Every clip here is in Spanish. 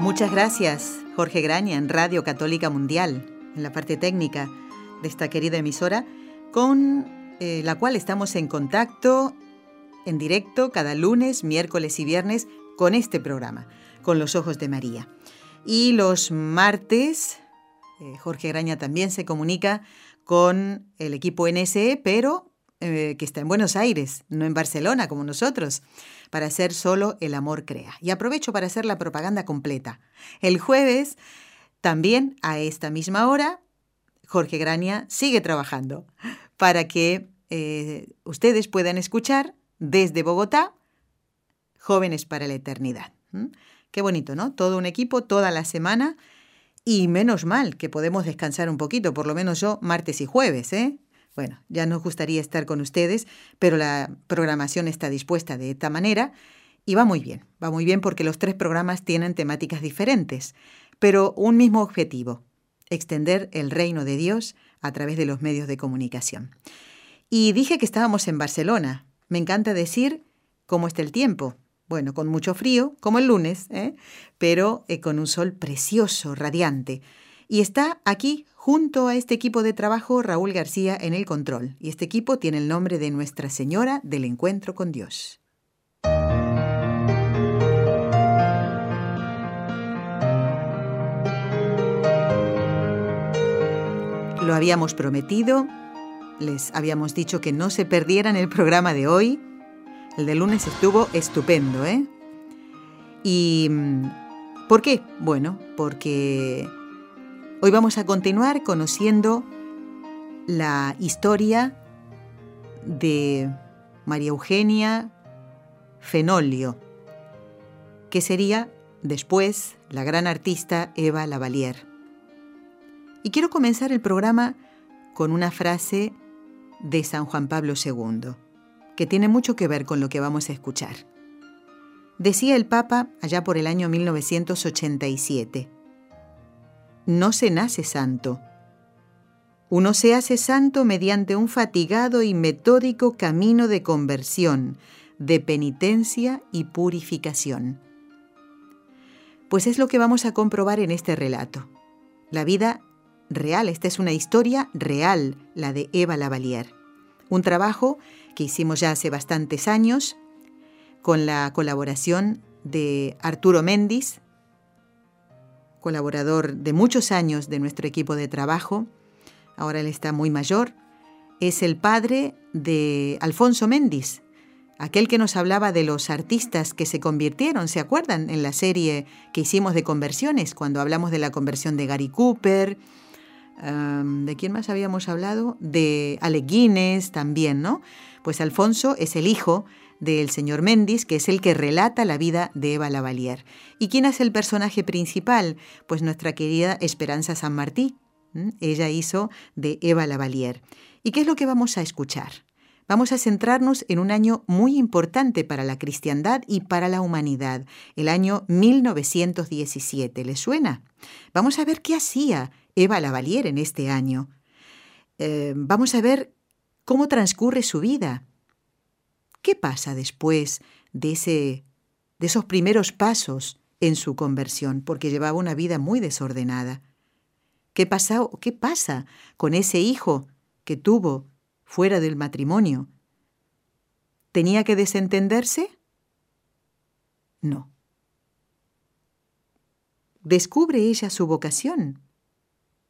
Muchas gracias, Jorge Graña, en Radio Católica Mundial, en la parte técnica de esta querida emisora, con eh, la cual estamos en contacto en directo cada lunes, miércoles y viernes con este programa, con los ojos de María. Y los martes, eh, Jorge Graña también se comunica con el equipo NSE, pero eh, que está en Buenos Aires, no en Barcelona como nosotros, para hacer solo El Amor Crea. Y aprovecho para hacer la propaganda completa. El jueves, también a esta misma hora, Jorge Grania sigue trabajando para que eh, ustedes puedan escuchar desde Bogotá Jóvenes para la Eternidad. Qué bonito, ¿no? Todo un equipo, toda la semana. Y menos mal que podemos descansar un poquito, por lo menos yo, martes y jueves, ¿eh? Bueno, ya nos gustaría estar con ustedes, pero la programación está dispuesta de esta manera y va muy bien, va muy bien porque los tres programas tienen temáticas diferentes, pero un mismo objetivo, extender el reino de Dios a través de los medios de comunicación. Y dije que estábamos en Barcelona. Me encanta decir cómo está el tiempo. Bueno, con mucho frío, como el lunes, ¿eh? pero eh, con un sol precioso, radiante. Y está aquí junto a este equipo de trabajo Raúl García en el control, y este equipo tiene el nombre de Nuestra Señora del Encuentro con Dios. Lo habíamos prometido, les habíamos dicho que no se perdieran el programa de hoy. El de lunes estuvo estupendo, ¿eh? ¿Y mm, por qué? Bueno, porque Hoy vamos a continuar conociendo la historia de María Eugenia Fenolio, que sería después la gran artista Eva Lavalier. Y quiero comenzar el programa con una frase de San Juan Pablo II, que tiene mucho que ver con lo que vamos a escuchar. Decía el Papa allá por el año 1987, no se nace santo. Uno se hace santo mediante un fatigado y metódico camino de conversión, de penitencia y purificación. Pues es lo que vamos a comprobar en este relato. La vida real, esta es una historia real, la de Eva Lavalier. Un trabajo que hicimos ya hace bastantes años con la colaboración de Arturo Méndez, colaborador de muchos años de nuestro equipo de trabajo, ahora él está muy mayor, es el padre de Alfonso Méndez, aquel que nos hablaba de los artistas que se convirtieron, ¿se acuerdan? En la serie que hicimos de conversiones, cuando hablamos de la conversión de Gary Cooper, ¿de quién más habíamos hablado? De Ale Guinness también, ¿no? Pues Alfonso es el hijo del señor Méndez, que es el que relata la vida de Eva Lavalier. ¿Y quién es el personaje principal? Pues nuestra querida Esperanza San Martí. Ella hizo de Eva Lavalier. ¿Y qué es lo que vamos a escuchar? Vamos a centrarnos en un año muy importante para la cristiandad y para la humanidad, el año 1917. ¿Le suena? Vamos a ver qué hacía Eva Lavalier en este año. Eh, vamos a ver cómo transcurre su vida, ¿Qué pasa después de, ese, de esos primeros pasos en su conversión? Porque llevaba una vida muy desordenada. ¿Qué pasa, ¿Qué pasa con ese hijo que tuvo fuera del matrimonio? ¿Tenía que desentenderse? No. ¿Descubre ella su vocación?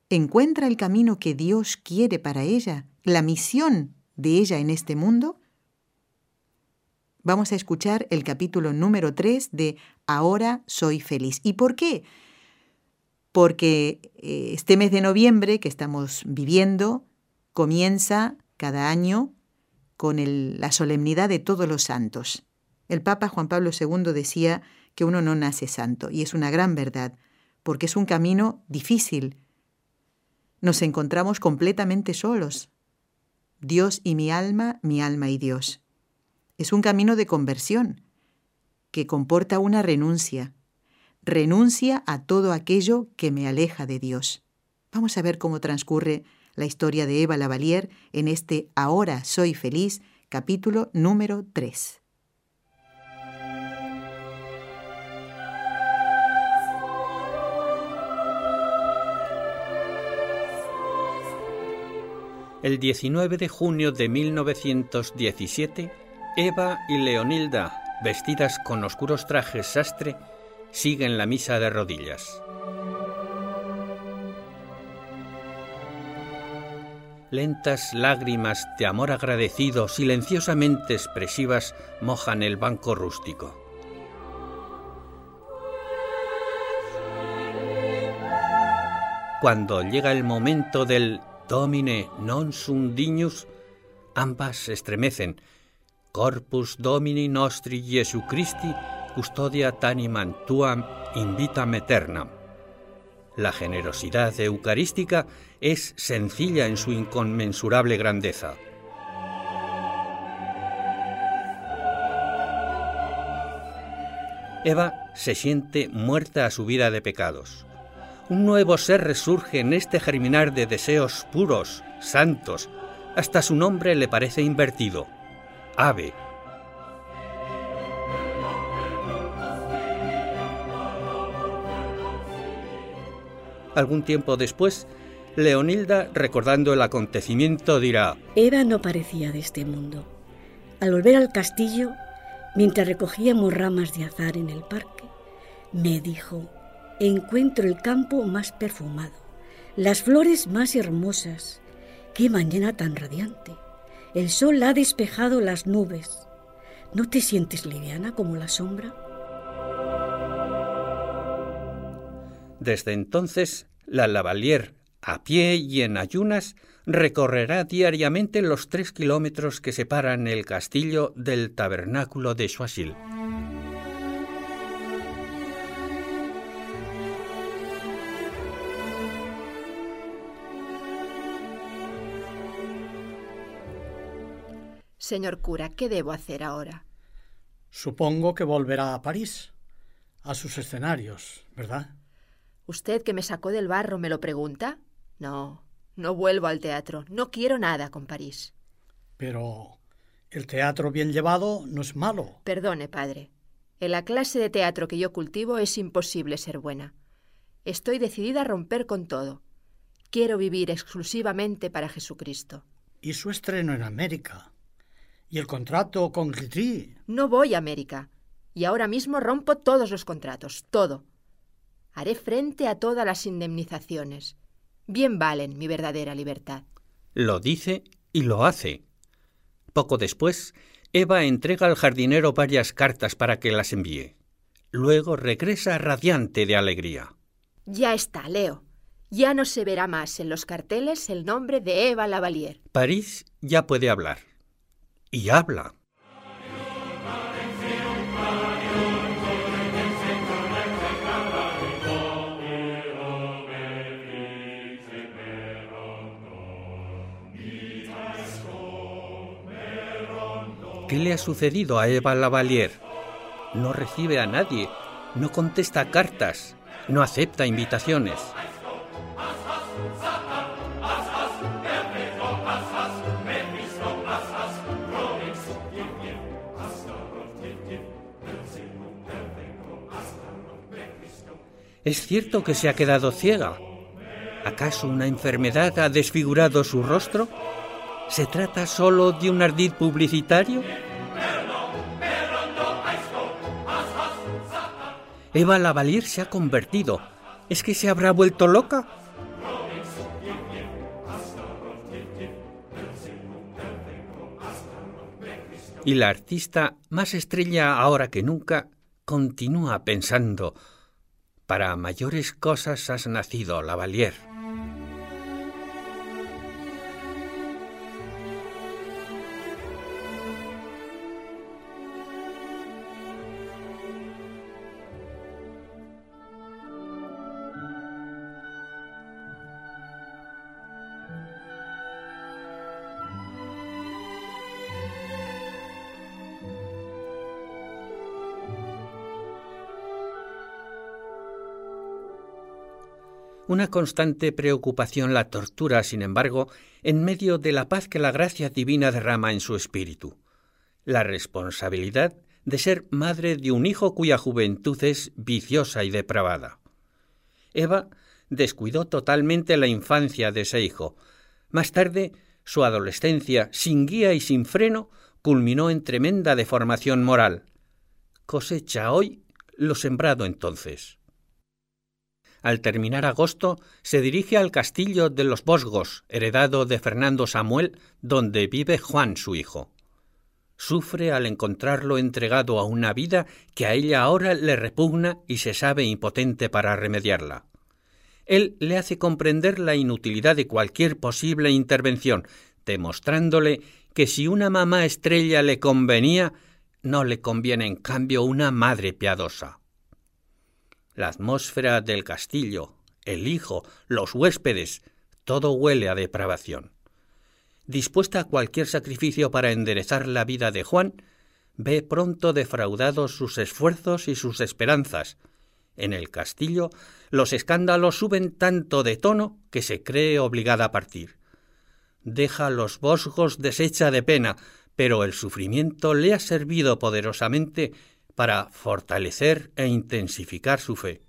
¿Encuentra el camino que Dios quiere para ella, la misión de ella en este mundo? Vamos a escuchar el capítulo número 3 de Ahora soy feliz. ¿Y por qué? Porque eh, este mes de noviembre que estamos viviendo comienza cada año con la solemnidad de todos los santos. El Papa Juan Pablo II decía que uno no nace santo, y es una gran verdad, porque es un camino difícil. Nos encontramos completamente solos. Dios y mi alma, mi alma y Dios. Es un camino de conversión que comporta una renuncia. Renuncia a todo aquello que me aleja de Dios. Vamos a ver cómo transcurre la historia de Eva Lavalier en este Ahora soy feliz, capítulo número 3. El 19 de junio de 1917, Eva y Leonilda, vestidas con oscuros trajes sastre, siguen la misa de rodillas. Lentas lágrimas de amor agradecido, silenciosamente expresivas, mojan el banco rústico. Cuando llega el momento del Domine non sum dignus, ambas estremecen. Corpus Domini nostri Jesu Christi custodia tanimam tuam invitam eternam. La generosidad eucarística es sencilla en su inconmensurable grandeza. Eva se siente muerta a su vida de pecados un nuevo ser resurge en este germinar de deseos puros, santos. Hasta su nombre le parece invertido. Ave. Algún tiempo después, Leonilda, recordando el acontecimiento, dirá, Eva no parecía de este mundo. Al volver al castillo, mientras recogíamos ramas de azar en el parque, me dijo, encuentro el campo más perfumado, las flores más hermosas. ¡Qué mañana tan radiante! El sol ha despejado las nubes. ¿No te sientes liviana como la sombra? Desde entonces, la Lavalier, a pie y en ayunas, recorrerá diariamente los tres kilómetros que separan el castillo del tabernáculo de Choisil. Señor cura, ¿qué debo hacer ahora? Supongo que volverá a París, a sus escenarios, ¿verdad? ¿Usted que me sacó del barro me lo pregunta? No, no vuelvo al teatro. No quiero nada con París. Pero el teatro bien llevado no es malo. Perdone, padre. En la clase de teatro que yo cultivo es imposible ser buena. Estoy decidida a romper con todo. Quiero vivir exclusivamente para Jesucristo. ¿Y su estreno en América? ¿Y el contrato con Gritry? No voy a América. Y ahora mismo rompo todos los contratos, todo. Haré frente a todas las indemnizaciones. Bien valen mi verdadera libertad. Lo dice y lo hace. Poco después, Eva entrega al jardinero varias cartas para que las envíe. Luego regresa radiante de alegría. Ya está, Leo. Ya no se verá más en los carteles el nombre de Eva Lavalier. París ya puede hablar y habla. ¿Qué le ha sucedido a Eva Lavalier? No recibe a nadie, no contesta cartas, no acepta invitaciones. ¿Es cierto que se ha quedado ciega? ¿Acaso una enfermedad ha desfigurado su rostro? ¿Se trata solo de un ardid publicitario? Eva Lavalier se ha convertido. ¿Es que se habrá vuelto loca? Y la artista, más estrella ahora que nunca, continúa pensando, para mayores cosas has nacido, Lavalier. Una constante preocupación la tortura, sin embargo, en medio de la paz que la gracia divina derrama en su espíritu. La responsabilidad de ser madre de un hijo cuya juventud es viciosa y depravada. Eva descuidó totalmente la infancia de ese hijo. Más tarde, su adolescencia, sin guía y sin freno, culminó en tremenda deformación moral. Cosecha hoy lo sembrado entonces. Al terminar agosto, se dirige al castillo de los Bosgos, heredado de Fernando Samuel, donde vive Juan su hijo. Sufre al encontrarlo entregado a una vida que a ella ahora le repugna y se sabe impotente para remediarla. Él le hace comprender la inutilidad de cualquier posible intervención, demostrándole que si una mamá estrella le convenía, no le conviene en cambio una madre piadosa. La atmósfera del castillo, el hijo, los huéspedes, todo huele a depravación. Dispuesta a cualquier sacrificio para enderezar la vida de Juan, ve pronto defraudados sus esfuerzos y sus esperanzas. En el castillo los escándalos suben tanto de tono que se cree obligada a partir. Deja los bosgos deshecha de pena, pero el sufrimiento le ha servido poderosamente para fortalecer e intensificar su fe.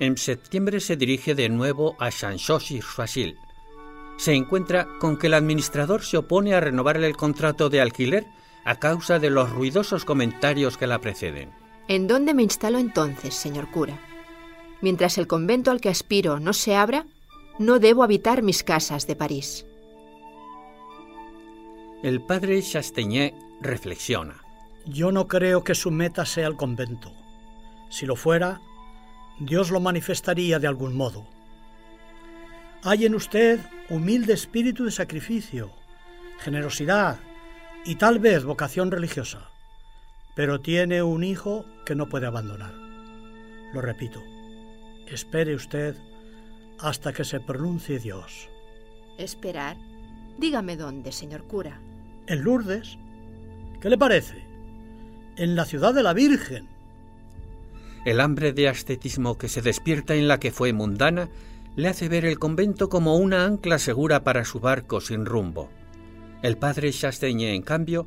En septiembre se dirige de nuevo a Chanchos-sur-Fasil. Se encuentra con que el administrador se opone a renovarle el contrato de alquiler a causa de los ruidosos comentarios que la preceden. ¿En dónde me instalo entonces, señor cura? Mientras el convento al que aspiro no se abra, no debo habitar mis casas de París. El padre Chastaignet reflexiona. Yo no creo que su meta sea el convento. Si lo fuera, Dios lo manifestaría de algún modo. Hay en usted humilde espíritu de sacrificio, generosidad y tal vez vocación religiosa, pero tiene un hijo que no puede abandonar. Lo repito, Espere usted hasta que se pronuncie Dios. ¿Esperar? Dígame dónde, señor cura. En Lourdes. ¿Qué le parece? En la ciudad de la Virgen. El hambre de ascetismo que se despierta en la que fue mundana le hace ver el convento como una ancla segura para su barco sin rumbo. El padre Chasteñe, en cambio,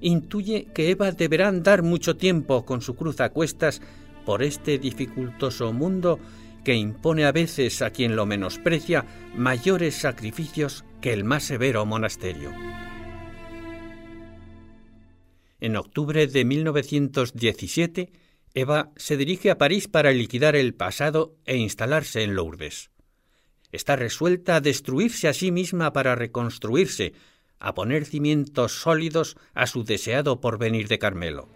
intuye que Eva deberá andar mucho tiempo con su cruz a cuestas por este dificultoso mundo que impone a veces a quien lo menosprecia mayores sacrificios que el más severo monasterio. En octubre de 1917, Eva se dirige a París para liquidar el pasado e instalarse en Lourdes. Está resuelta a destruirse a sí misma para reconstruirse, a poner cimientos sólidos a su deseado porvenir de Carmelo.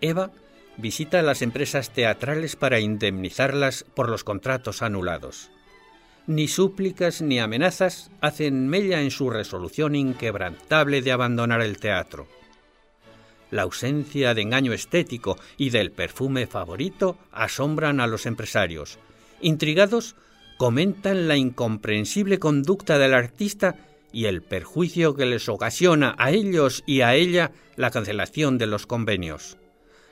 Eva visita las empresas teatrales para indemnizarlas por los contratos anulados. Ni súplicas ni amenazas hacen mella en su resolución inquebrantable de abandonar el teatro. La ausencia de engaño estético y del perfume favorito asombran a los empresarios. Intrigados, comentan la incomprensible conducta del artista y el perjuicio que les ocasiona a ellos y a ella la cancelación de los convenios.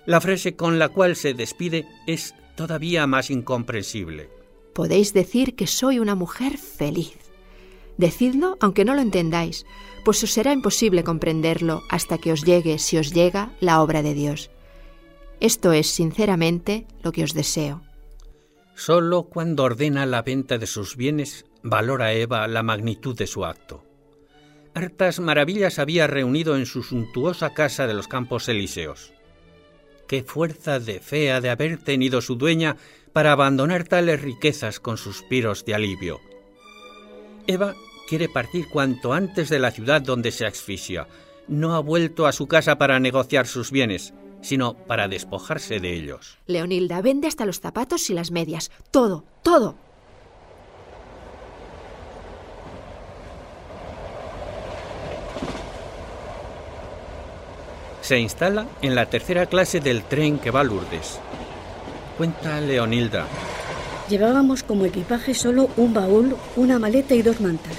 La frase con la cual se despide es todavía más incomprensible. Podéis decir que soy una mujer feliz. Decidlo aunque no lo entendáis, pues os será imposible comprenderlo hasta que os llegue, si os llega, la obra de Dios. Esto es, sinceramente, lo que os deseo. Solo cuando ordena la venta de sus bienes valora Eva la magnitud de su acto. Hartas maravillas había reunido en su suntuosa casa de los Campos Elíseos qué fuerza de fe ha de haber tenido su dueña para abandonar tales riquezas con suspiros de alivio. Eva quiere partir cuanto antes de la ciudad donde se asfixia. No ha vuelto a su casa para negociar sus bienes, sino para despojarse de ellos. Leonilda, vende hasta los zapatos y las medias. Todo, todo. Se instala en la tercera clase del tren que va a Lourdes. Cuenta Leonilda. Llevábamos como equipaje solo un baúl, una maleta y dos mantas.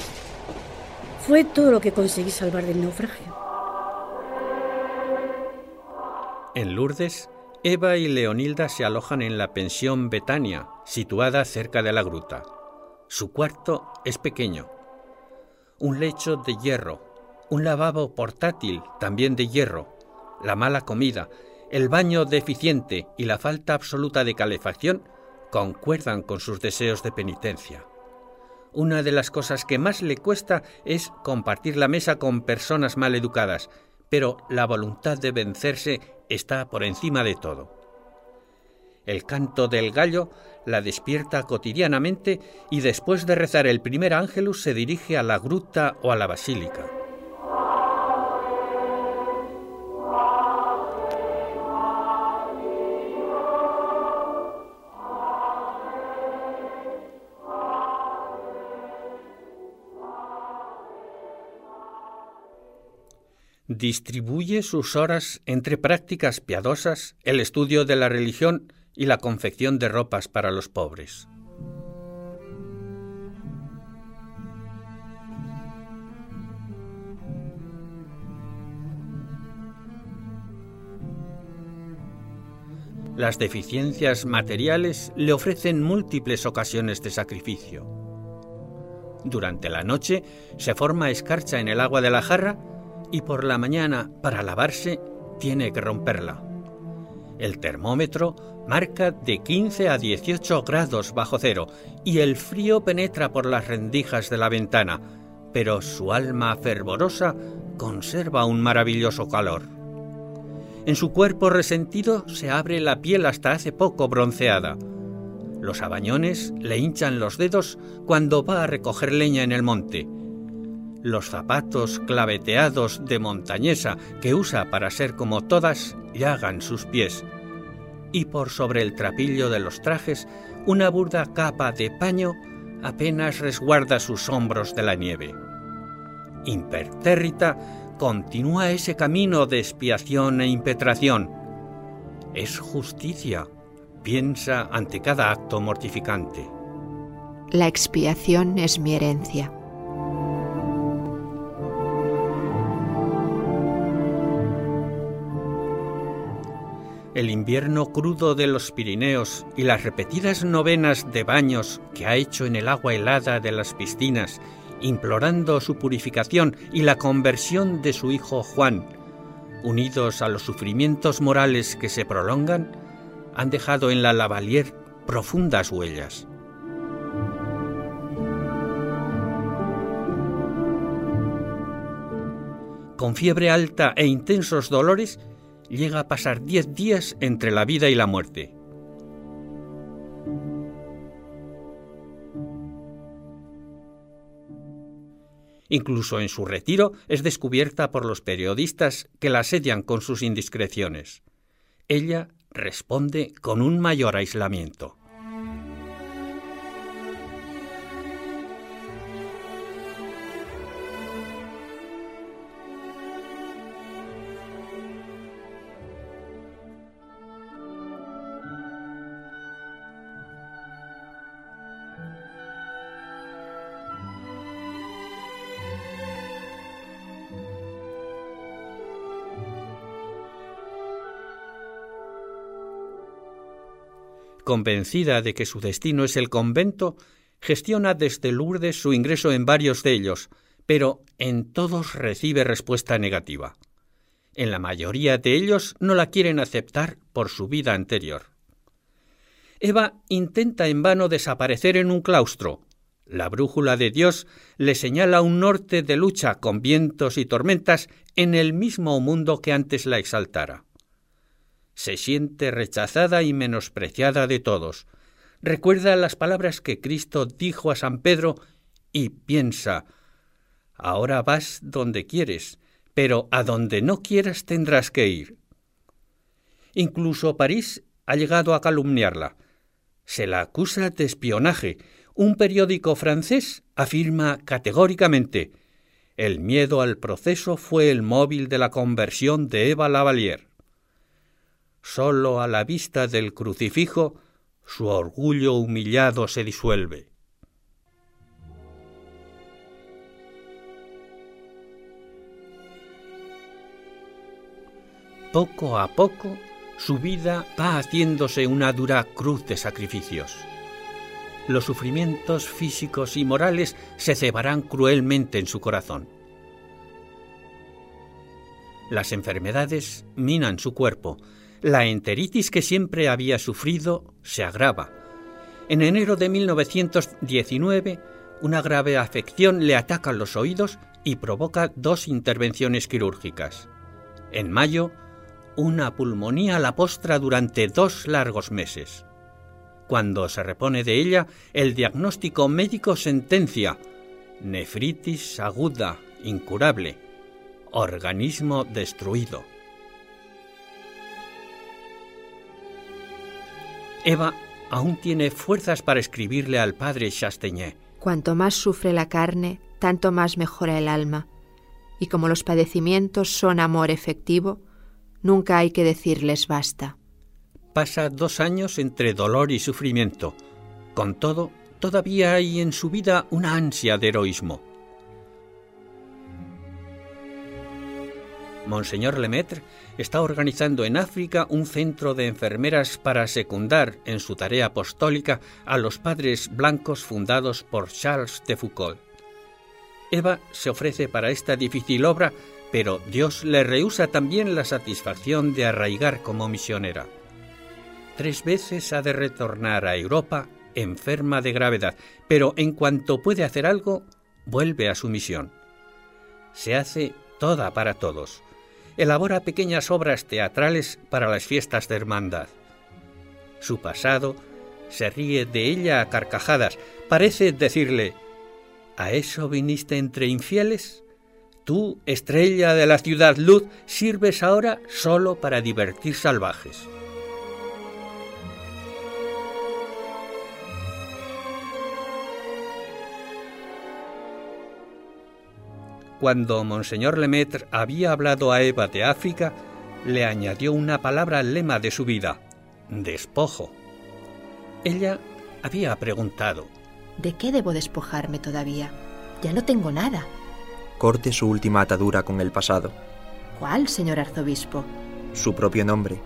fue todo lo que conseguí salvar del naufragio. En Lourdes, Eva y Leonilda se alojan en la pensión Betania, situada cerca de la gruta. Su cuarto es pequeño. Un lecho de hierro, un lavabo portátil también de hierro, la mala comida, el baño deficiente y la falta absoluta de calefacción concuerdan con sus deseos de penitencia. Una de las cosas que más le cuesta es compartir la mesa con personas mal educadas, pero la voluntad de vencerse está por encima de todo. El canto del gallo la despierta cotidianamente y después de rezar el primer ángelus se dirige a la gruta o a la basílica. Distribuye sus horas entre prácticas piadosas, el estudio de la religión y la confección de ropas para los pobres. Las deficiencias materiales le ofrecen múltiples ocasiones de sacrificio. Durante la noche se forma escarcha en el agua de la jarra y por la mañana, para lavarse, tiene que romperla. El termómetro marca de 15 a 18 grados bajo cero y el frío penetra por las rendijas de la ventana, pero su alma fervorosa conserva un maravilloso calor. En su cuerpo resentido se abre la piel hasta hace poco bronceada. Los abañones le hinchan los dedos cuando va a recoger leña en el monte los zapatos claveteados de montañesa que usa para ser como todas llagan sus pies, y por sobre el trapillo de los trajes una burda capa de paño apenas resguarda sus hombros de la nieve. Impertérrita continúa ese camino de expiación e impetración. Es justicia, piensa ante cada acto mortificante. La expiación es mi herencia. El invierno crudo de los Pirineos y las repetidas novenas de baños que ha hecho en el agua helada de las piscinas, implorando su purificación y la conversión de su hijo Juan, unidos a los sufrimientos morales que se prolongan, han dejado en la Lavalier profundas huellas. Con fiebre alta e intensos dolores, llega a pasar diez días entre la vida y la muerte. Incluso en su retiro es descubierta por los periodistas que la asedian con sus indiscreciones. Ella responde con un mayor aislamiento. Convencida de que su destino es el convento, gestiona desde Lourdes su ingreso en varios de ellos, pero en todos recibe respuesta negativa. En la mayoría de ellos no la quieren aceptar por su vida anterior. Eva intenta en vano desaparecer en un claustro. La brújula de Dios le señala un norte de lucha con vientos y tormentas en el mismo mundo que antes la exaltara se siente rechazada y menospreciada de todos. Recuerda las palabras que Cristo dijo a San Pedro y piensa, ahora vas donde quieres, pero a donde no quieras tendrás que ir. Incluso París ha llegado a calumniarla. Se la acusa de espionaje. Un periódico francés afirma categóricamente el miedo al proceso fue el móvil de la conversión de Eva Lavalier sólo a la vista del crucifijo su orgullo humillado se disuelve. Poco a poco, su vida va haciéndose una dura cruz de sacrificios. Los sufrimientos físicos y morales se cebarán cruelmente en su corazón. Las enfermedades minan su cuerpo, la enteritis que siempre había sufrido se agrava. En enero de 1919, una grave afección le ataca los oídos y provoca dos intervenciones quirúrgicas. En mayo, una pulmonía la postra durante dos largos meses. Cuando se repone de ella, el diagnóstico médico sentencia nefritis aguda, incurable, organismo destruido. Eva aún tiene fuerzas para escribirle al padre Chasteñé. Cuanto más sufre la carne, tanto más mejora el alma. Y como los padecimientos son amor efectivo, Nunca hay que decirles basta. Pasa dos años entre dolor y sufrimiento. Con todo, todavía hay en su vida una ansia de heroísmo. Monseñor Lemaitre está organizando en África un centro de enfermeras para secundar en su tarea apostólica a los padres blancos fundados por Charles de Foucault. Eva se ofrece para esta difícil obra pero Dios le rehúsa también la satisfacción de arraigar como misionera. Tres veces ha de retornar a Europa enferma de gravedad, pero en cuanto puede hacer algo, vuelve a su misión. Se hace toda para todos. Elabora pequeñas obras teatrales para las fiestas de hermandad. Su pasado se ríe de ella a carcajadas. Parece decirle, ¿A eso viniste entre infieles? Tú, estrella de la ciudad luz, sirves ahora solo para divertir salvajes. Cuando Monseñor Lemaitre había hablado a Eva de África, le añadió una palabra al lema de su vida, despojo. Ella había preguntado, ¿De qué debo despojarme todavía? Ya no tengo nada corte su última atadura con el pasado. ¿Cuál, señor arzobispo? Su propio nombre,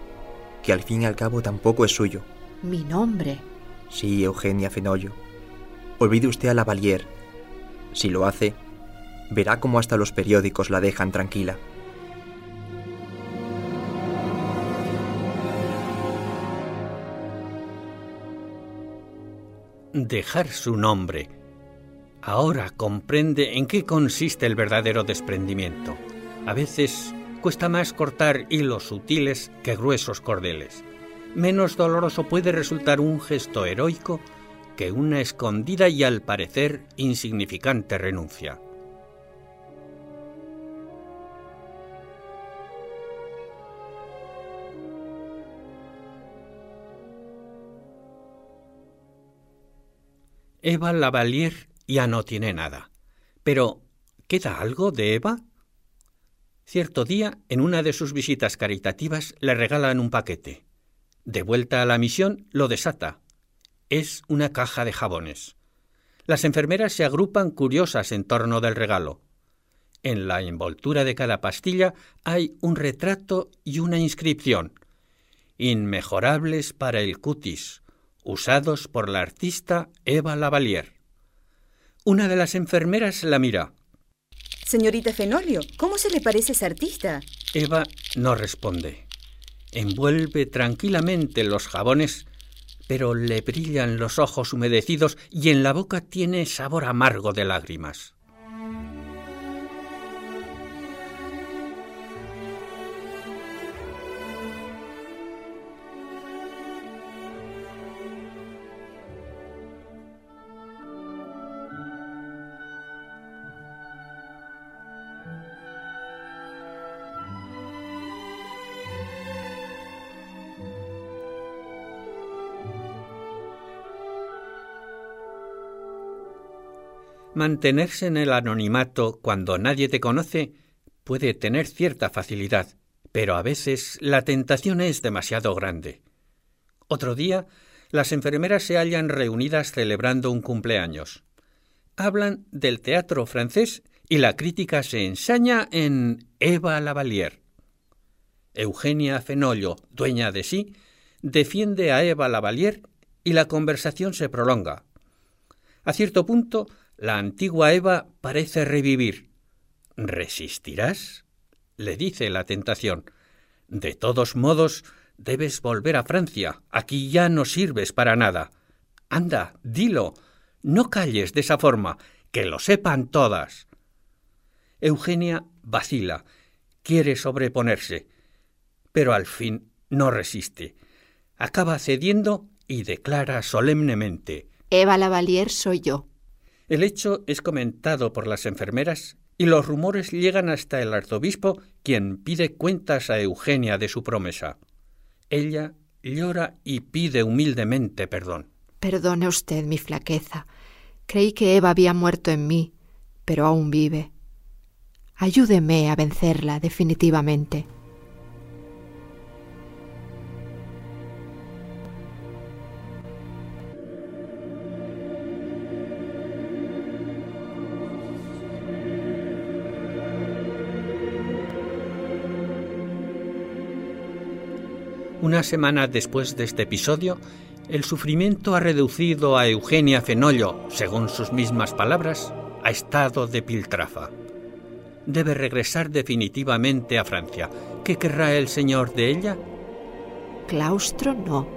que al fin y al cabo tampoco es suyo. ¿Mi nombre? Sí, Eugenia Fenollo. Olvide usted a la Valier. Si lo hace, verá cómo hasta los periódicos la dejan tranquila. Dejar su nombre Ahora comprende en qué consiste el verdadero desprendimiento. A veces cuesta más cortar hilos sutiles que gruesos cordeles. Menos doloroso puede resultar un gesto heroico que una escondida y al parecer insignificante renuncia. Eva Lavalier ya no tiene nada. Pero, ¿queda algo de Eva? Cierto día, en una de sus visitas caritativas, le regalan un paquete. De vuelta a la misión, lo desata. Es una caja de jabones. Las enfermeras se agrupan curiosas en torno del regalo. En la envoltura de cada pastilla hay un retrato y una inscripción. Inmejorables para el cutis, usados por la artista Eva Lavalier. Una de las enfermeras la mira. Señorita Fenolio, ¿cómo se le parece ese artista? Eva no responde. Envuelve tranquilamente los jabones, pero le brillan los ojos humedecidos y en la boca tiene sabor amargo de lágrimas. Mantenerse en el anonimato cuando nadie te conoce puede tener cierta facilidad, pero a veces la tentación es demasiado grande. Otro día, las enfermeras se hallan reunidas celebrando un cumpleaños. Hablan del teatro francés y la crítica se ensaña en Eva Lavalier. Eugenia Fenollo, dueña de sí, defiende a Eva Lavalier y la conversación se prolonga. A cierto punto, la antigua Eva parece revivir. ¿Resistirás? le dice la tentación. De todos modos, debes volver a Francia. Aquí ya no sirves para nada. Anda, dilo. No calles de esa forma. Que lo sepan todas. Eugenia vacila, quiere sobreponerse, pero al fin no resiste. Acaba cediendo y declara solemnemente Eva Lavalier soy yo. El hecho es comentado por las enfermeras y los rumores llegan hasta el arzobispo, quien pide cuentas a Eugenia de su promesa. Ella llora y pide humildemente perdón. Perdone usted mi flaqueza. Creí que Eva había muerto en mí, pero aún vive. Ayúdeme a vencerla definitivamente. Una semana después de este episodio, el sufrimiento ha reducido a Eugenia Fenollo, según sus mismas palabras, a estado de piltrafa. Debe regresar definitivamente a Francia. ¿Qué querrá el Señor de ella? Claustro no.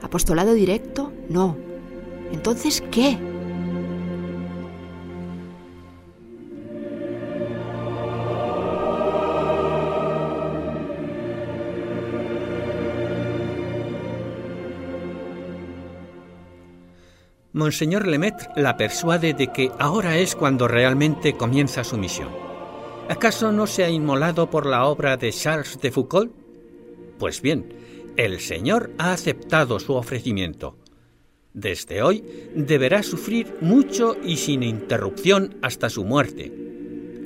Apostolado directo no. Entonces, ¿qué? Monseñor Lemaitre la persuade de que ahora es cuando realmente comienza su misión. ¿Acaso no se ha inmolado por la obra de Charles de Foucault? Pues bien, el Señor ha aceptado su ofrecimiento. Desde hoy deberá sufrir mucho y sin interrupción hasta su muerte.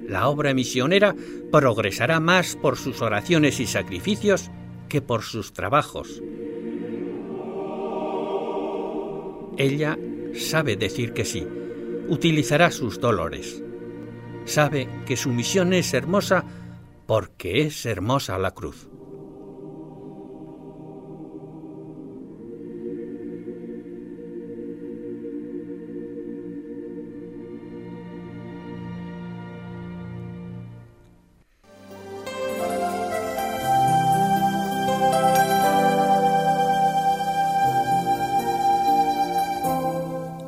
La obra misionera progresará más por sus oraciones y sacrificios que por sus trabajos. Ella sabe decir que sí, utilizará sus dolores. Sabe que su misión es hermosa porque es hermosa la cruz.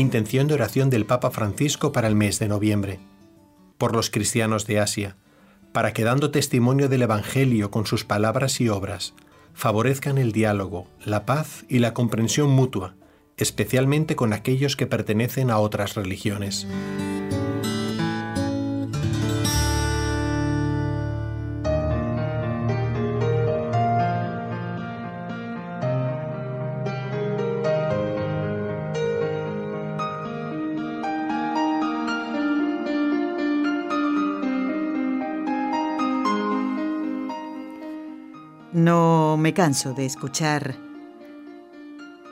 Intención de oración del Papa Francisco para el mes de noviembre. Por los cristianos de Asia, para que dando testimonio del Evangelio con sus palabras y obras, favorezcan el diálogo, la paz y la comprensión mutua, especialmente con aquellos que pertenecen a otras religiones. Me canso de escuchar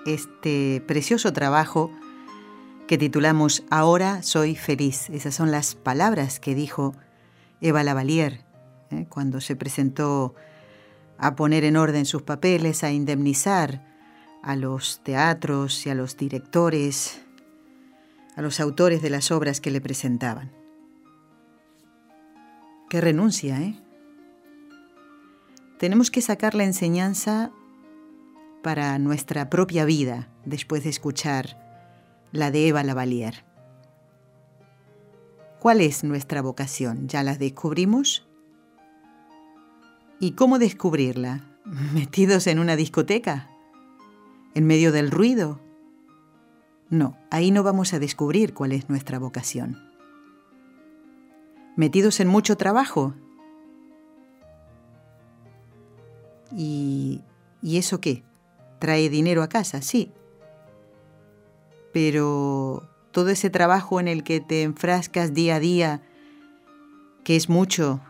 este precioso trabajo que titulamos Ahora soy feliz. Esas son las palabras que dijo Eva Lavalier ¿eh? cuando se presentó a poner en orden sus papeles, a indemnizar a los teatros y a los directores, a los autores de las obras que le presentaban. Qué renuncia, ¿eh? Tenemos que sacar la enseñanza para nuestra propia vida después de escuchar la de Eva Lavalier. ¿Cuál es nuestra vocación? ¿Ya la descubrimos? ¿Y cómo descubrirla? ¿Metidos en una discoteca? ¿En medio del ruido? No, ahí no vamos a descubrir cuál es nuestra vocación. ¿Metidos en mucho trabajo? ¿Y, ¿Y eso qué? ¿Trae dinero a casa? Sí. Pero todo ese trabajo en el que te enfrascas día a día, que es mucho,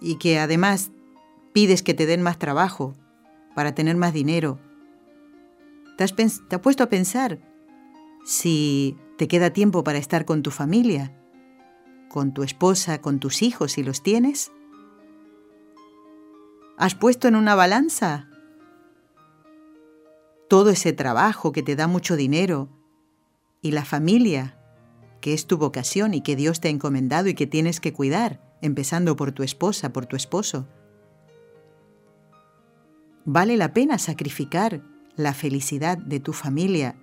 y que además pides que te den más trabajo para tener más dinero, ¿te has, te has puesto a pensar si te queda tiempo para estar con tu familia, con tu esposa, con tus hijos si los tienes? ¿Has puesto en una balanza todo ese trabajo que te da mucho dinero y la familia, que es tu vocación y que Dios te ha encomendado y que tienes que cuidar, empezando por tu esposa, por tu esposo? ¿Vale la pena sacrificar la felicidad de tu familia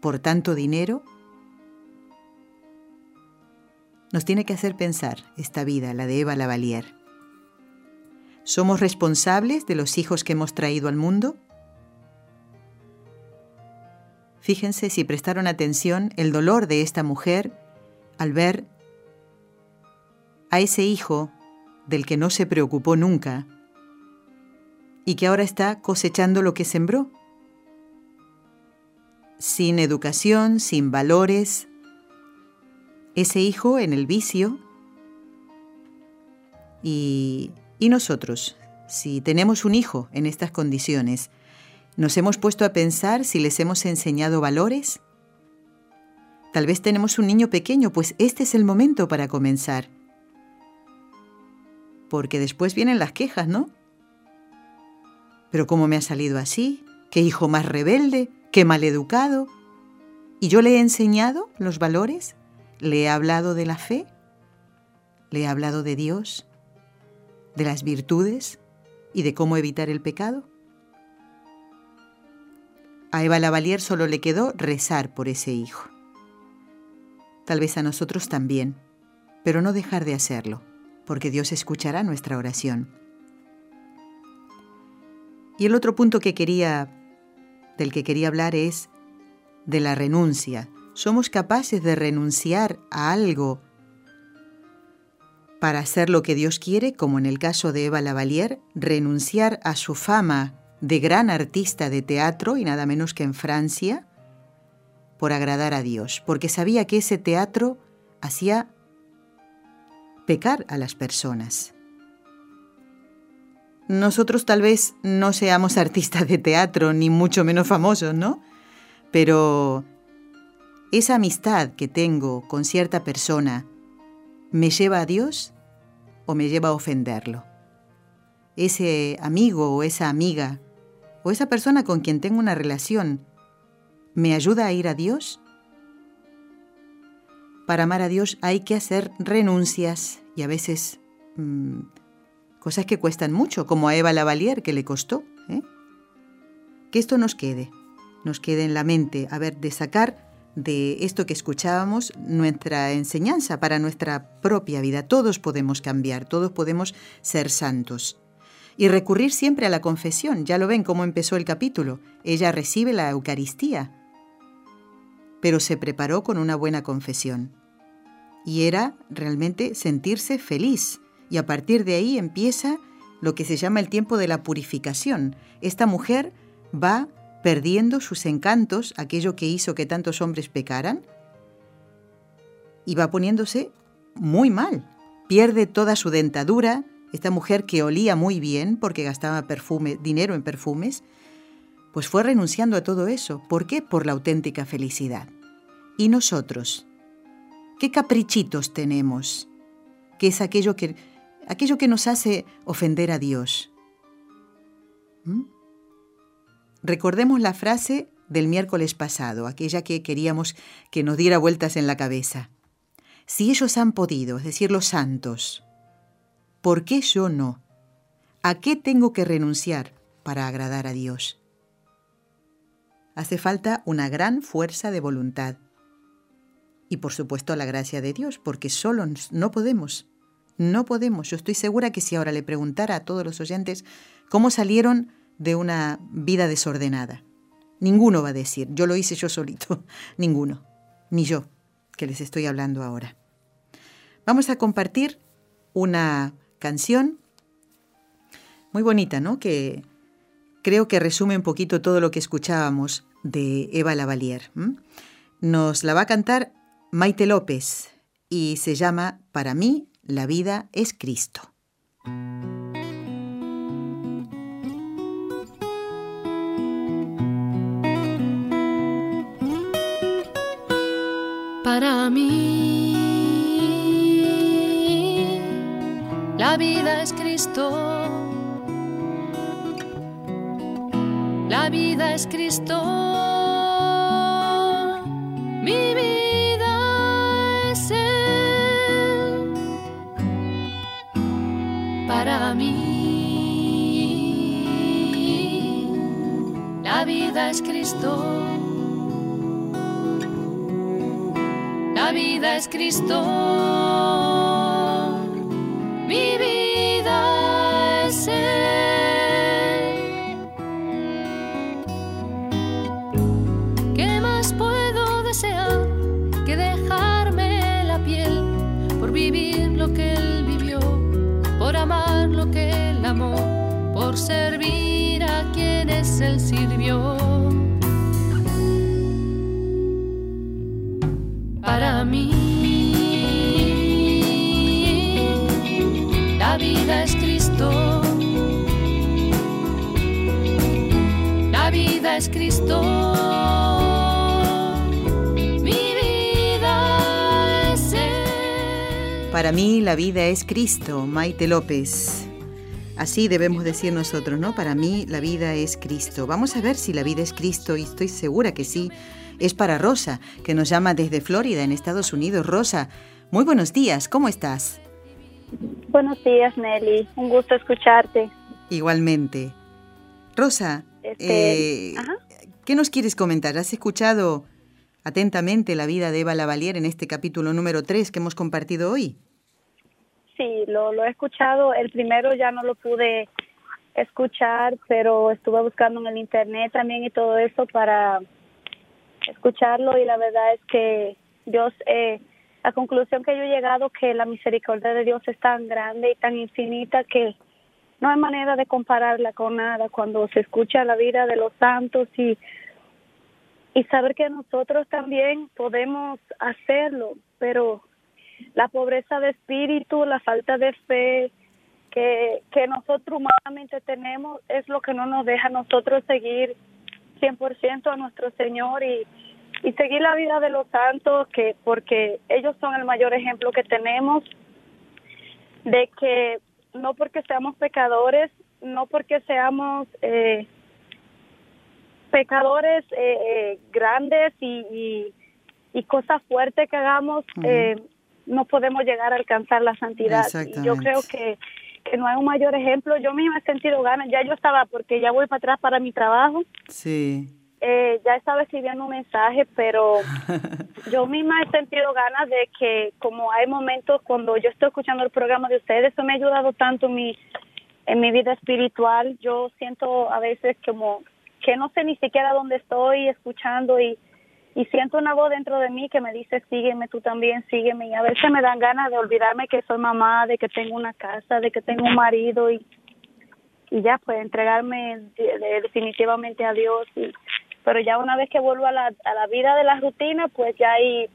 por tanto dinero? Nos tiene que hacer pensar esta vida, la de Eva Lavalier. ¿Somos responsables de los hijos que hemos traído al mundo? Fíjense si prestaron atención el dolor de esta mujer al ver a ese hijo del que no se preocupó nunca y que ahora está cosechando lo que sembró sin educación, sin valores, ese hijo en el vicio. Y, y nosotros, si tenemos un hijo en estas condiciones, ¿nos hemos puesto a pensar si les hemos enseñado valores? Tal vez tenemos un niño pequeño, pues este es el momento para comenzar. Porque después vienen las quejas, ¿no? Pero ¿cómo me ha salido así? ¿Qué hijo más rebelde? qué maleducado. ¿Y yo le he enseñado los valores? ¿Le he hablado de la fe? ¿Le he hablado de Dios? ¿De las virtudes? ¿Y de cómo evitar el pecado? A Eva Lavalier solo le quedó rezar por ese hijo. Tal vez a nosotros también, pero no dejar de hacerlo, porque Dios escuchará nuestra oración. Y el otro punto que quería del que quería hablar es de la renuncia. Somos capaces de renunciar a algo para hacer lo que Dios quiere, como en el caso de Eva Lavalier, renunciar a su fama de gran artista de teatro y nada menos que en Francia, por agradar a Dios, porque sabía que ese teatro hacía pecar a las personas. Nosotros tal vez no seamos artistas de teatro, ni mucho menos famosos, ¿no? Pero esa amistad que tengo con cierta persona, ¿me lleva a Dios o me lleva a ofenderlo? Ese amigo o esa amiga o esa persona con quien tengo una relación, ¿me ayuda a ir a Dios? Para amar a Dios hay que hacer renuncias y a veces mm, cosas que cuestan mucho, como a Eva Lavalier, que le costó. ¿eh? Que esto nos quede, nos quede en la mente, a ver, de sacar de esto que escuchábamos nuestra enseñanza para nuestra propia vida. Todos podemos cambiar, todos podemos ser santos. Y recurrir siempre a la confesión. Ya lo ven cómo empezó el capítulo. Ella recibe la Eucaristía, pero se preparó con una buena confesión. Y era realmente sentirse feliz, y a partir de ahí empieza lo que se llama el tiempo de la purificación. Esta mujer va perdiendo sus encantos, aquello que hizo que tantos hombres pecaran, y va poniéndose muy mal. Pierde toda su dentadura, esta mujer que olía muy bien porque gastaba dinero en perfumes, pues fue renunciando a todo eso. ¿Por qué? Por la auténtica felicidad. ¿Y nosotros? ¿Qué caprichitos tenemos? ¿Qué es aquello que aquello que nos hace ofender a Dios. ¿Mm? Recordemos la frase del miércoles pasado, aquella que queríamos que nos diera vueltas en la cabeza. Si ellos han podido, es decir, los santos, ¿Por qué yo no? ¿A qué tengo que renunciar para agradar a Dios? Hace falta una gran fuerza de voluntad. Y por supuesto la gracia de Dios, porque solo no podemos. No podemos. Yo estoy segura que si ahora le preguntara a todos los oyentes cómo salieron de una vida desordenada, ninguno va a decir, yo lo hice yo solito. ninguno. Ni yo, que les estoy hablando ahora. Vamos a compartir una canción muy bonita, ¿no? Que creo que resume un poquito todo lo que escuchábamos de Eva Lavalier. Nos la va a cantar Maite López y se llama Para mí la vida es Cristo. La vida es Cristo la vida es Cristo. Mi vida es Él. Para mí, la vida es Cristo. La vida es Cristo. baby. Vida es Cristo. Mi vida es Él. Para mí la vida es Cristo, Maite López. Así debemos decir nosotros, ¿no? Para mí la vida es Cristo. Vamos a ver si la vida es Cristo y estoy segura que sí. Es para Rosa, que nos llama desde Florida, en Estados Unidos. Rosa, muy buenos días, ¿cómo estás? Buenos días, Nelly. Un gusto escucharte. Igualmente. Rosa, este, eh, ¿qué nos quieres comentar? ¿Has escuchado atentamente la vida de Eva Lavalier en este capítulo número 3 que hemos compartido hoy? sí, lo, lo he escuchado. El primero ya no lo pude escuchar, pero estuve buscando en el internet también y todo eso para escucharlo y la verdad es que Dios, eh, la conclusión que yo he llegado que la misericordia de Dios es tan grande y tan infinita que no hay manera de compararla con nada cuando se escucha la vida de los santos y y saber que nosotros también podemos hacerlo, pero la pobreza de espíritu, la falta de fe que, que nosotros humanamente tenemos es lo que no nos deja nosotros seguir 100% a nuestro Señor y, y seguir la vida de los santos, que porque ellos son el mayor ejemplo que tenemos de que no porque seamos pecadores, no porque seamos eh, pecadores eh, eh, grandes y, y, cosas fuertes que hagamos, eh, no podemos llegar a alcanzar la santidad. Y yo creo que, que no hay un mayor ejemplo. Yo misma he sentido ganas, ya yo estaba, porque ya voy para atrás para mi trabajo. Sí. Eh, ya estaba escribiendo un mensaje, pero yo misma he sentido ganas de que como hay momentos cuando yo estoy escuchando el programa de ustedes, eso me ha ayudado tanto en mi, en mi vida espiritual. Yo siento a veces como que no sé ni siquiera dónde estoy escuchando y y siento una voz dentro de mí que me dice sígueme tú también sígueme y a veces me dan ganas de olvidarme que soy mamá de que tengo una casa de que tengo un marido y y ya pues entregarme definitivamente a Dios y, pero ya una vez que vuelvo a la, a la vida de la rutina pues ya ahí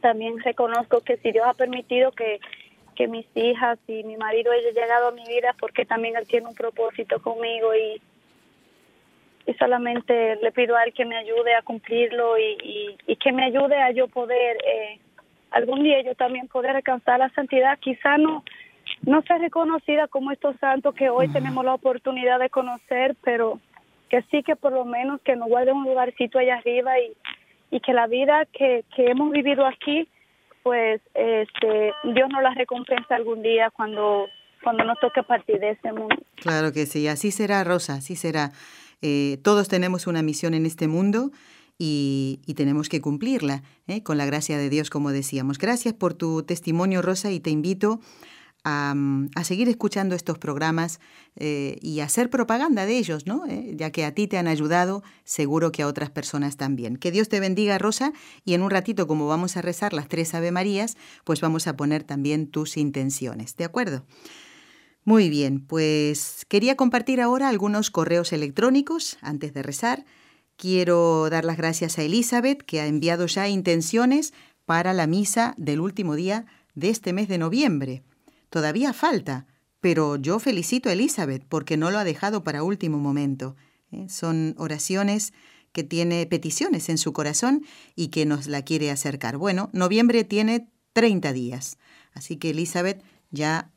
también reconozco que si Dios ha permitido que que mis hijas y mi marido hayan llegado a mi vida porque también él tiene un propósito conmigo y y solamente le pido a él que me ayude a cumplirlo y, y, que me ayude a yo poder eh, algún día yo también poder alcanzar la santidad. Quizá no no sea reconocida como estos santos que hoy tenemos la oportunidad de conocer pero que sí que por lo menos que nos guarde un lugarcito allá arriba y, y que la vida que, que hemos vivido aquí pues este Dios nos la recompensa algún día cuando cuando nos toque partir de este mundo. Claro que sí, así será, Rosa, así será. Eh, todos tenemos una misión en este mundo y, y tenemos que cumplirla, ¿eh? con la gracia de Dios, como decíamos. Gracias por tu testimonio, Rosa, y te invito a, seguir escuchando estos programas eh, y hacer propaganda de ellos, ¿no? Eh, ya que a ti te han ayudado, seguro que a otras personas también. Que Dios te bendiga, Rosa, y en un ratito, como vamos a rezar las tres Ave Marías, pues vamos a poner también tus intenciones, ¿de acuerdo? Muy bien, pues quería compartir ahora algunos correos electrónicos antes de rezar. Quiero dar las gracias a Elizabeth, que ha enviado ya intenciones para la misa del último día de este mes de noviembre. Todavía falta, pero yo felicito a Elizabeth porque no lo ha dejado para último momento. ¿eh? Son oraciones que tiene peticiones en su corazón y que nos la quiere acercar. Bueno, noviembre tiene 30 días, así que Elizabeth ya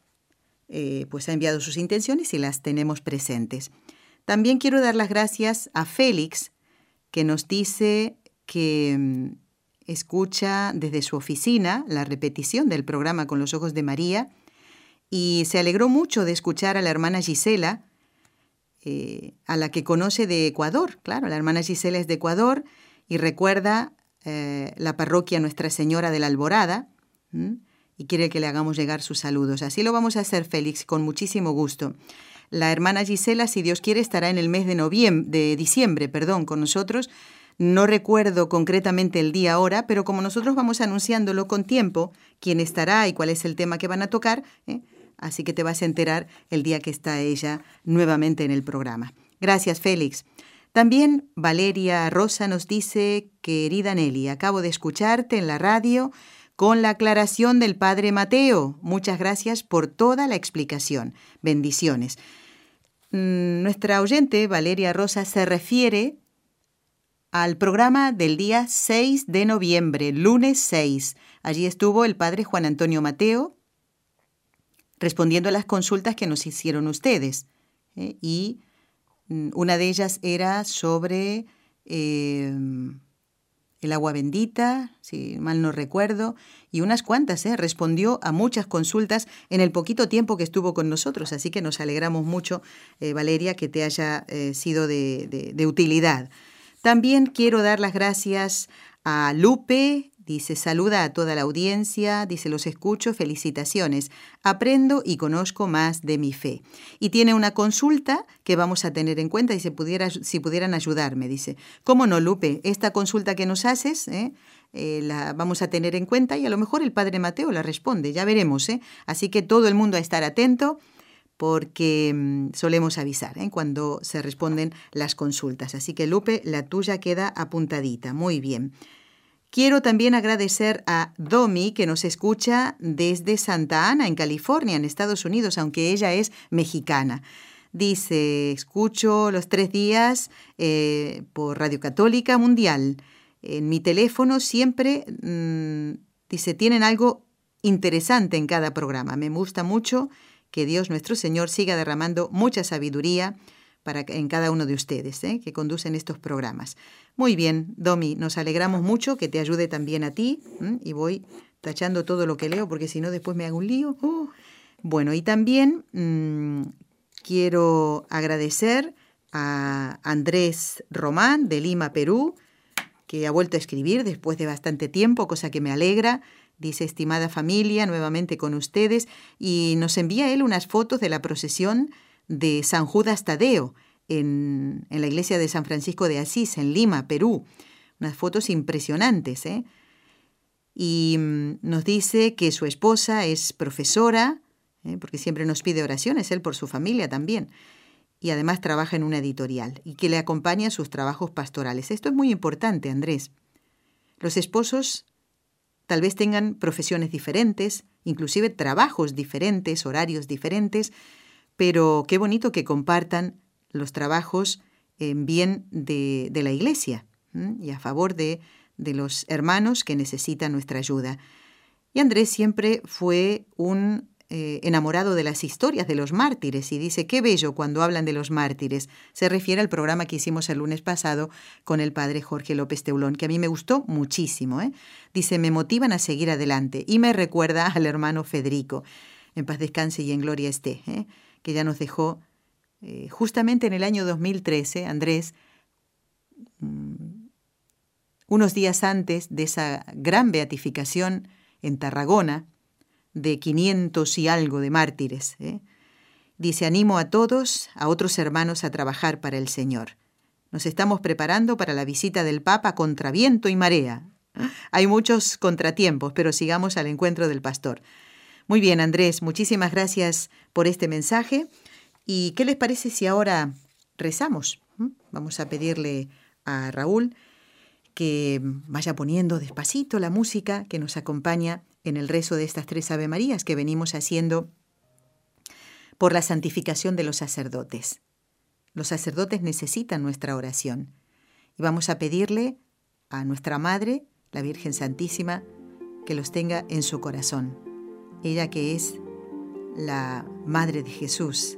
eh, pues ha enviado sus intenciones y las tenemos presentes. También quiero dar las gracias a Félix, que nos dice que mm, escucha desde su oficina la repetición del programa Con los Ojos de María y se alegró mucho de escuchar a la hermana Gisela, eh, a la que conoce de Ecuador. Claro, la hermana Gisela es de Ecuador y recuerda eh, la parroquia Nuestra Señora de la Alborada y quiere que le hagamos llegar sus saludos. Así lo vamos a hacer, Félix, con muchísimo gusto. La hermana Gisela, si Dios quiere, estará en el mes de noviembre, de diciembre, perdón, con nosotros. No recuerdo concretamente el día ahora, pero como nosotros vamos anunciándolo con tiempo, quién estará y cuál es el tema que van a tocar, ¿eh? Así que te vas a enterar el día que está ella nuevamente en el programa. Gracias, Félix. También Valeria Rosa nos dice, querida Nelly, acabo de escucharte en la radio con la aclaración del Padre Mateo. Muchas gracias por toda la explicación. Bendiciones. Mm, Nuestra oyente, Valeria Rosa, se refiere al programa del día 6 de noviembre, lunes 6. Allí estuvo el Padre Juan Antonio Mateo respondiendo a las consultas que nos hicieron ustedes. ¿eh? Y mm, una de ellas era sobre eh, el agua bendita, si mal no recuerdo, y unas cuantas, ¿eh? respondió a muchas consultas en el poquito tiempo que estuvo con nosotros, así que nos alegramos mucho, Valeria, que te haya sido de utilidad. También quiero dar las gracias a Lupe, Dice, saluda a toda la audiencia, dice, los escucho, felicitaciones, aprendo y conozco más de mi fe. Y tiene una consulta que vamos a tener en cuenta y si, pudiera, si pudieran ayudarme, dice, ¿cómo no, Lupe? Esta consulta que nos haces, ¿eh? Eh, la vamos a tener en cuenta y a lo mejor el Padre Mateo la responde, ya veremos. ¿eh? Así que todo el mundo a estar atento porque mmm, solemos avisar ¿eh? cuando se responden las consultas. Así que Lupe, la tuya queda apuntadita. Muy bien. Quiero también agradecer a Domi, que nos escucha desde Santa Ana, en California, en Estados Unidos, aunque ella es mexicana. Dice, escucho los tres días eh, por Radio Católica Mundial. En mi teléfono siempre, mmm, dice, tienen algo interesante en cada programa. Me gusta mucho que Dios nuestro Señor siga derramando mucha sabiduría para, en cada uno de ustedes ¿eh? que conducen estos programas. Muy bien, Domi, nos alegramos mucho que te ayude también a ti y voy tachando todo lo que leo porque si no después me hago un lío. Uh. Bueno, y también mmm, quiero agradecer a Andrés Román de Lima, Perú, que ha vuelto a escribir después de bastante tiempo, cosa que me alegra. Dice, estimada familia, nuevamente con ustedes, y nos envía él unas fotos de la procesión de San Judas Tadeo en, la iglesia de San Francisco de Asís, en Lima, Perú. Unas fotos impresionantes. ¿eh? Y mm, nos dice que su esposa es profesora, ¿eh? porque siempre nos pide oraciones, él por su familia también. Y además trabaja en una editorial y que le acompaña sus trabajos pastorales. Esto es muy importante, Andrés. Los esposos tal vez tengan profesiones diferentes, inclusive trabajos diferentes, horarios diferentes, pero qué bonito que compartan los trabajos en bien de, de la Iglesia y a favor de, de los hermanos que necesitan nuestra ayuda. Y Andrés siempre fue un eh, enamorado de las historias de los mártires y dice, qué bello cuando hablan de los mártires. Se refiere al programa que hicimos el lunes pasado con el padre Jorge López Teulón, que a mí me gustó muchísimo. ¿eh? Dice, me motivan a seguir adelante y me recuerda al hermano Federico. en paz descanse y en gloria esté, ¿eh? que ya nos dejó eh, justamente en el año 2013, Andrés, mm, unos días antes de esa gran beatificación en Tarragona, de 500 y algo de mártires. ¿eh? Dice, animo a todos, a otros hermanos a trabajar para el Señor. Nos estamos preparando para la visita del Papa contra viento y marea. Hay muchos contratiempos, pero sigamos al encuentro del pastor. Muy bien, Andrés, muchísimas gracias por este mensaje. ¿Y qué les parece si ahora rezamos? ¿Mm? Vamos a pedirle a Raúl que vaya poniendo despacito la música que nos acompaña en el rezo de estas tres Ave Marías que venimos haciendo por la santificación de los sacerdotes. Los sacerdotes necesitan nuestra oración y vamos a pedirle a nuestra Madre, la Virgen Santísima, que los tenga en su corazón. Ella que es la Madre de Jesús,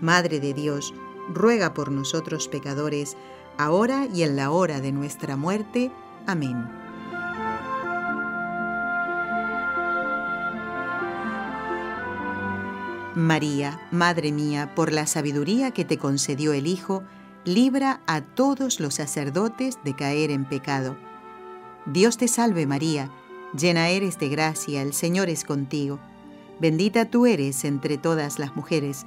Madre de Dios, ruega por nosotros pecadores, ahora y en la hora de nuestra muerte. Amén. María, Madre mía, por la sabiduría que te concedió el Hijo, libra a todos los sacerdotes de caer en pecado. Dios te salve María, llena eres de gracia, el Señor es contigo. Bendita tú eres entre todas las mujeres,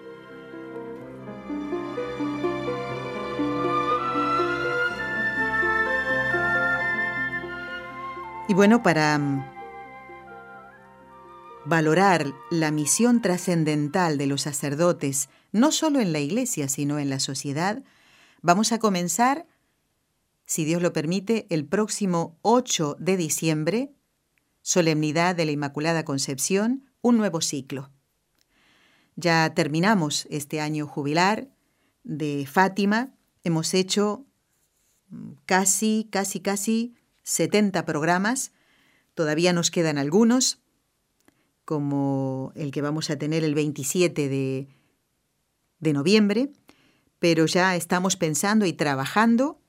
Y bueno, para mm, valorar la misión trascendental de los sacerdotes, no solo en la iglesia, sino en la sociedad, vamos a comenzar, si Dios lo permite, el próximo 8 de diciembre, Solemnidad de la Inmaculada Concepción, un nuevo ciclo. Ya terminamos este año jubilar de Fátima, hemos hecho mm, casi, casi, casi 70 programas, todavía nos quedan algunos, como el que vamos a tener el 27 de, de noviembre, pero ya estamos pensando y trabajando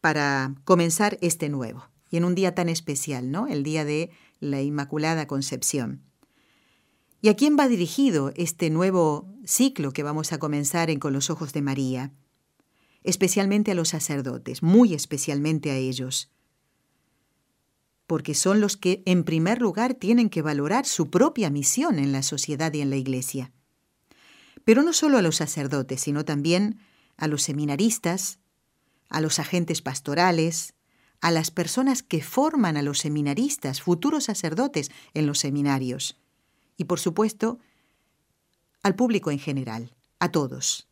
para comenzar este nuevo. Y en un día tan especial, ¿no? El día de la Inmaculada Concepción. ¿Y a quién va dirigido este nuevo ciclo que vamos a comenzar en Con los Ojos de María? Especialmente a los sacerdotes, muy especialmente a ellos porque son los que en primer lugar tienen que valorar su propia misión en la sociedad y en la iglesia. Pero no solo a los sacerdotes, sino también a los seminaristas, a los agentes pastorales, a las personas que forman a los seminaristas, futuros sacerdotes en los seminarios, y por supuesto, al público en general, a todos.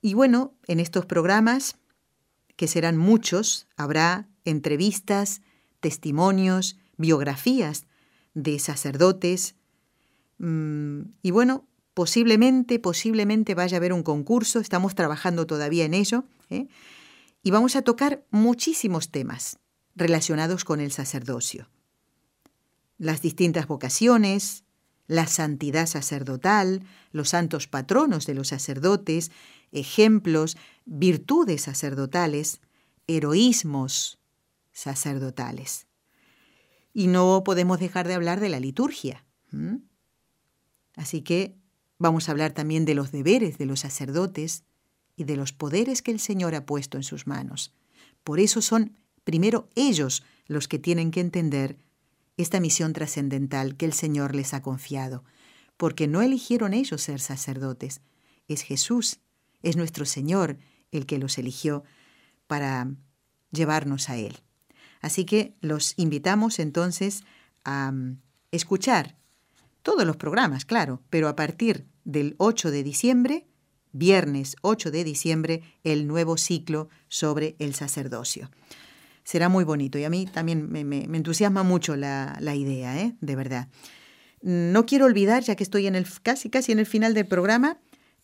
Y bueno, en estos programas, que serán muchos, habrá entrevistas, testimonios, biografías de sacerdotes. Mm, y bueno, posiblemente, posiblemente vaya a haber un concurso, estamos trabajando todavía en ello, ¿eh? y vamos a tocar muchísimos temas relacionados con el sacerdocio. Las distintas vocaciones, la santidad sacerdotal, los santos patronos de los sacerdotes, ejemplos, virtudes sacerdotales, heroísmos sacerdotales. Y no podemos dejar de hablar de la liturgia. Así que vamos a hablar también de los deberes de los sacerdotes y de los poderes que el Señor ha puesto en sus manos. Por eso son primero ellos los que tienen que entender esta misión trascendental que el Señor les ha confiado, porque no eligieron ellos ser sacerdotes, es Jesús, es nuestro Señor el que los eligió para llevarnos a Él. Así que los invitamos entonces a mm, escuchar todos los programas, claro, pero a partir del 8 de diciembre, viernes 8 de diciembre, el nuevo ciclo sobre el sacerdocio. Será muy bonito y a mí también me, entusiasma mucho la, idea, ¿eh? de verdad. No quiero olvidar, ya que estoy en el, casi, casi en el final del programa,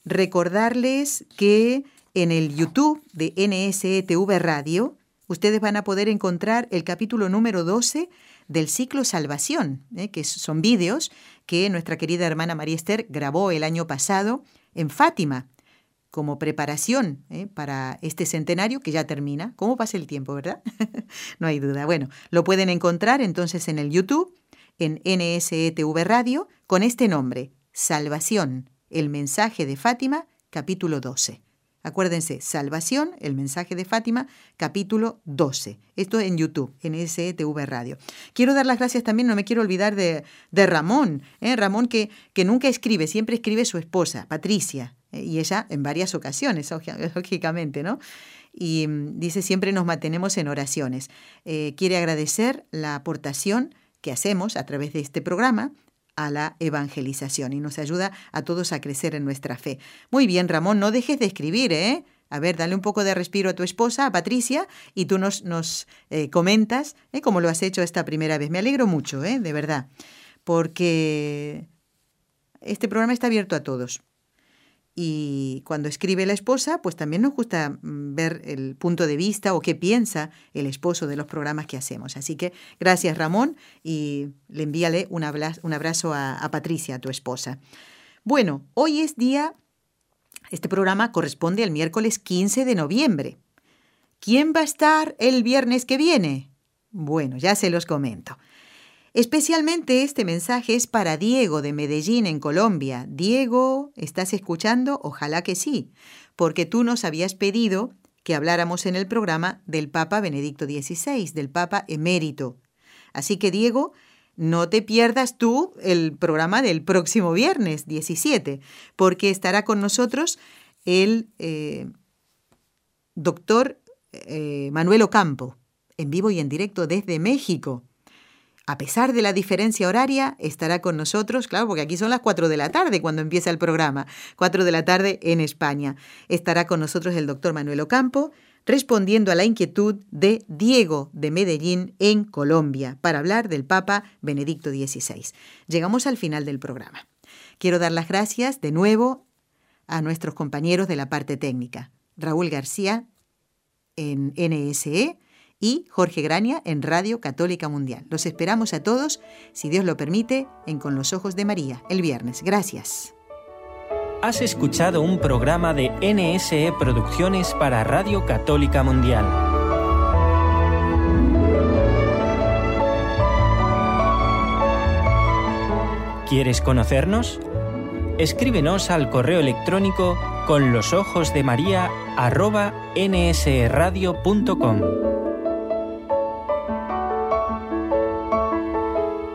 recordarles que en el YouTube de NSETV Radio, ustedes van a poder encontrar el capítulo número 12 del ciclo Salvación, ¿eh? que son vídeos que nuestra querida hermana María Esther grabó el año pasado en Fátima, como preparación ¿eh? para este centenario que ya termina. ¿Cómo pasa el tiempo, verdad? no hay duda. Bueno, lo pueden encontrar entonces en el YouTube, en NSETV Radio, con este nombre, Salvación, el mensaje de Fátima, capítulo 12. Acuérdense, Salvación, el mensaje de Fátima, capítulo 12. Esto en YouTube, en STV Radio. Quiero dar las gracias también, no me quiero olvidar de, Ramón, ¿eh? Ramón que, que nunca escribe, siempre escribe su esposa, Patricia, ¿eh? y ella en varias ocasiones, lógicamente, ¿no? Y mm, dice, siempre nos mantenemos en oraciones. Eh, quiere agradecer la aportación que hacemos a través de este programa a la evangelización y nos ayuda a todos a crecer en nuestra fe. Muy bien, Ramón, no dejes de escribir, ¿eh? A ver, dale un poco de respiro a tu esposa, a Patricia, y tú nos, nos eh, comentas ¿eh? cómo lo has hecho esta primera vez. Me alegro mucho, ¿eh? de verdad, porque este programa está abierto a todos. Y cuando escribe la esposa, pues también nos gusta mm, ver el punto de vista o qué piensa el esposo de los programas que hacemos. Así que gracias Ramón y le envíale un abrazo, a, a Patricia, a tu esposa. Bueno, hoy es día, este programa corresponde al miércoles 15 de noviembre. ¿Quién va a estar el viernes que viene? Bueno, ya se los comento. Especialmente este mensaje es para Diego de Medellín, en Colombia. Diego, ¿estás escuchando? Ojalá que sí, porque tú nos habías pedido que habláramos en el programa del Papa Benedicto XVI, del Papa emérito. Así que, Diego, no te pierdas tú el programa del próximo viernes 17, porque estará con nosotros el eh, doctor eh, Manuel Ocampo, en vivo y en directo desde México a pesar de la diferencia horaria, estará con nosotros, claro, porque aquí son las 4 de la tarde cuando empieza el programa, 4 de la tarde en España. Estará con nosotros el doctor Manuel Ocampo, respondiendo a la inquietud de Diego de Medellín en Colombia, para hablar del Papa Benedicto XVI. Llegamos al final del programa. Quiero dar las gracias de nuevo a nuestros compañeros de la parte técnica. Raúl García en NSE, y Jorge Grania en Radio Católica Mundial. Los esperamos a todos, si Dios lo permite, en Con los Ojos de María, el viernes. Gracias. Has escuchado un programa de NSE Producciones para Radio Católica Mundial. ¿Quieres conocernos? Escríbenos al correo electrónico con los ojos de María arroba.